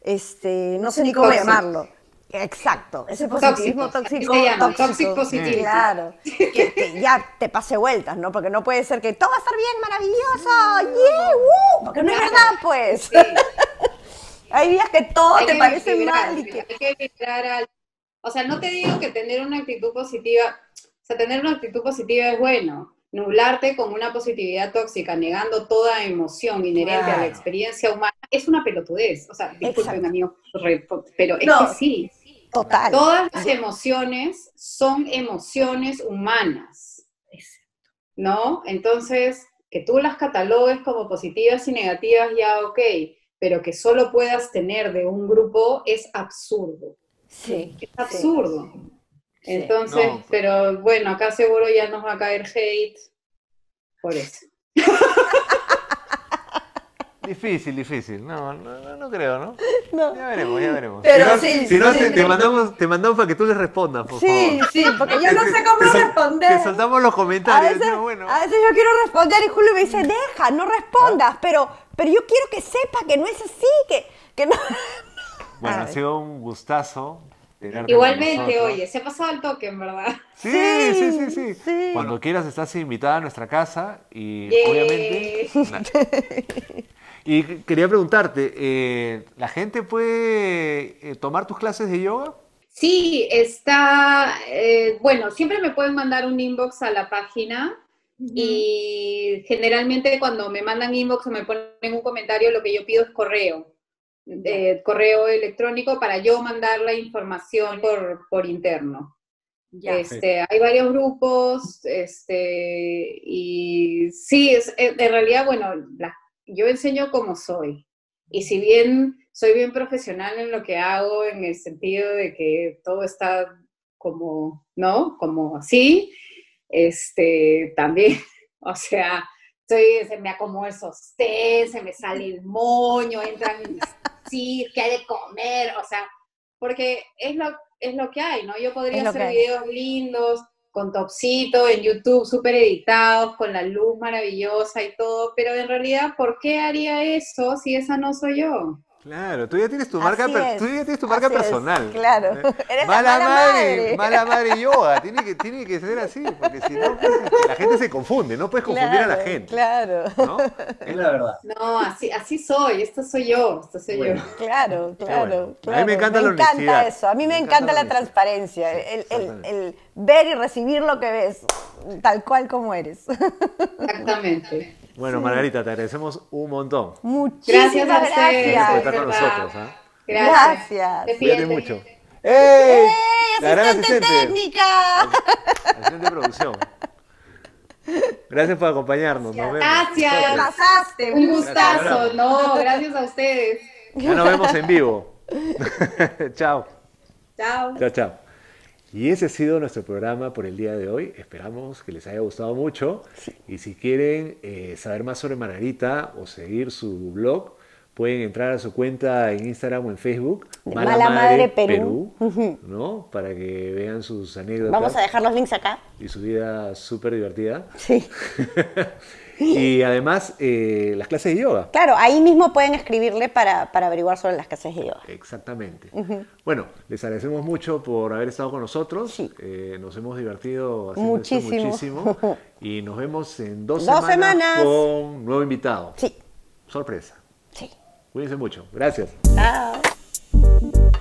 este, no sé ni cómo llamarlo. Exacto, ese Tóxico, positivismo tóxico. llama, tóxico. toxic positivity. Claro, que, que ya te pase vueltas, ¿no? Porque no puede ser que todo va a estar bien, maravilloso, yeah, woo, porque no es verdad, pues. Sí. Hay días que todo Hay te que parece equilibrar, mal y que... Hay que equilibrar al- O sea, no te digo que tener una actitud positiva, o sea, tener una actitud positiva es bueno. Nublarte con una positividad tóxica, negando toda emoción inherente a la experiencia humana, es una pelotudez. O sea, disculpen, Exacto. amigos, re- pero es No. que sí. Total. Todas las emociones son emociones humanas, ¿no? Entonces, que tú las catalogues como positivas y negativas, ya ok, pero que solo puedas tener de un grupo es absurdo. Sí. Es absurdo. Sí. Entonces, No. pero bueno, acá seguro ya nos va a caer hate por eso. Difícil, difícil. No, no, no, no creo, ¿no? No. Ya veremos, ya veremos. Pero si no, sí, si no, sí, te, sí. te mandamos, te mandamos para que tú les respondas, por Sí, favor. sí, porque yo no sé cómo te responder. Te soltamos los A comentarios. veces, yo, bueno. a veces yo quiero responder y Julio me dice, deja, no respondas, pero, pero yo quiero que sepa que no es así, que, que no... Bueno, ha sido un gustazo. Igualmente, oye, se ha pasado el toque, en verdad. Sí, sí, Sí, sí, sí, sí. Cuando quieras estás invitada a nuestra casa y Yay. obviamente... Y quería preguntarte, eh, ¿la gente puede eh, tomar tus clases de yoga? Sí, está, eh, bueno, siempre me pueden mandar un inbox a la página y generalmente cuando me mandan inbox o me ponen un comentario, lo que yo pido es correo, eh, correo electrónico para yo mandar la información por, por interno. Ya. Este, hay varios grupos, este, y sí, es, en realidad, bueno, la- yo enseño como soy. Y si bien soy bien profesional en lo que hago, en el sentido de que todo está como, ¿no? Como así, este, también, o sea, soy, se me acomoda el sostén, se me sale el moño, entran mis sí, ¿qué hay de comer? O sea, porque es lo, es lo que hay, ¿no? Yo podría hacer videos lindos, con topsito, en YouTube, súper editados, con la luz maravillosa y todo, pero en realidad, ¿por qué haría eso si esa no soy yo? Claro, tú ya tienes tu marca, tú ya tienes tu marca así es, personal. claro. ¿Eh? Eres la mala, mala madre, madre. mala madre yoga. Tiene que, tiene que ser así, porque si no, pues, la gente se confunde. No puedes confundir a la gente. Claro, ¿no? Es la verdad. No, así, así soy, esta soy yo, esta soy Bueno. yo. claro, claro, bueno. A mí me encanta la encanta honestidad. eso, a mí me, Me encanta, encanta la la transparencia, Sí, el, el ver y recibir lo que ves, tal cual como eres. Exactamente. Bueno, Margarita, te agradecemos un montón. Muchísimas Gracias a ustedes. Gracias por estar con nosotros. ¿ah? Gracias. Gracias. Te Cuídate mucho. ¡Ey! La gran Asistente asistente. técnica. Asistente de producción. Gracias por acompañarnos. Nos vemos. Gracias. Te pasaste. Un gustazo, no, gracias a ustedes. Ya nos vemos en vivo. chao. Chao. Chao, chao. Y ese ha sido nuestro programa por el día de hoy. Esperamos que les haya gustado mucho. Y si quieren eh, saber más sobre Margarita o seguir su blog, pueden entrar a su cuenta en Instagram o en Facebook. Mala Madre Perú. ¿no? Para que vean sus anécdotas Vamos a dejar los links acá. y su vida súper divertida. Sí. y además, eh, las clases de yoga. Claro, ahí mismo pueden escribirle para, para averiguar sobre las clases de yoga. Exactamente. Bueno, les agradecemos mucho por haber estado con nosotros. Sí. Eh, nos hemos divertido Muchísimo. muchísimo. Y nos vemos en dos, Dos semanas, semanas. con nuevo invitado. Sí, Sorpresa. sí. Cuídense mucho. Gracias. Chao.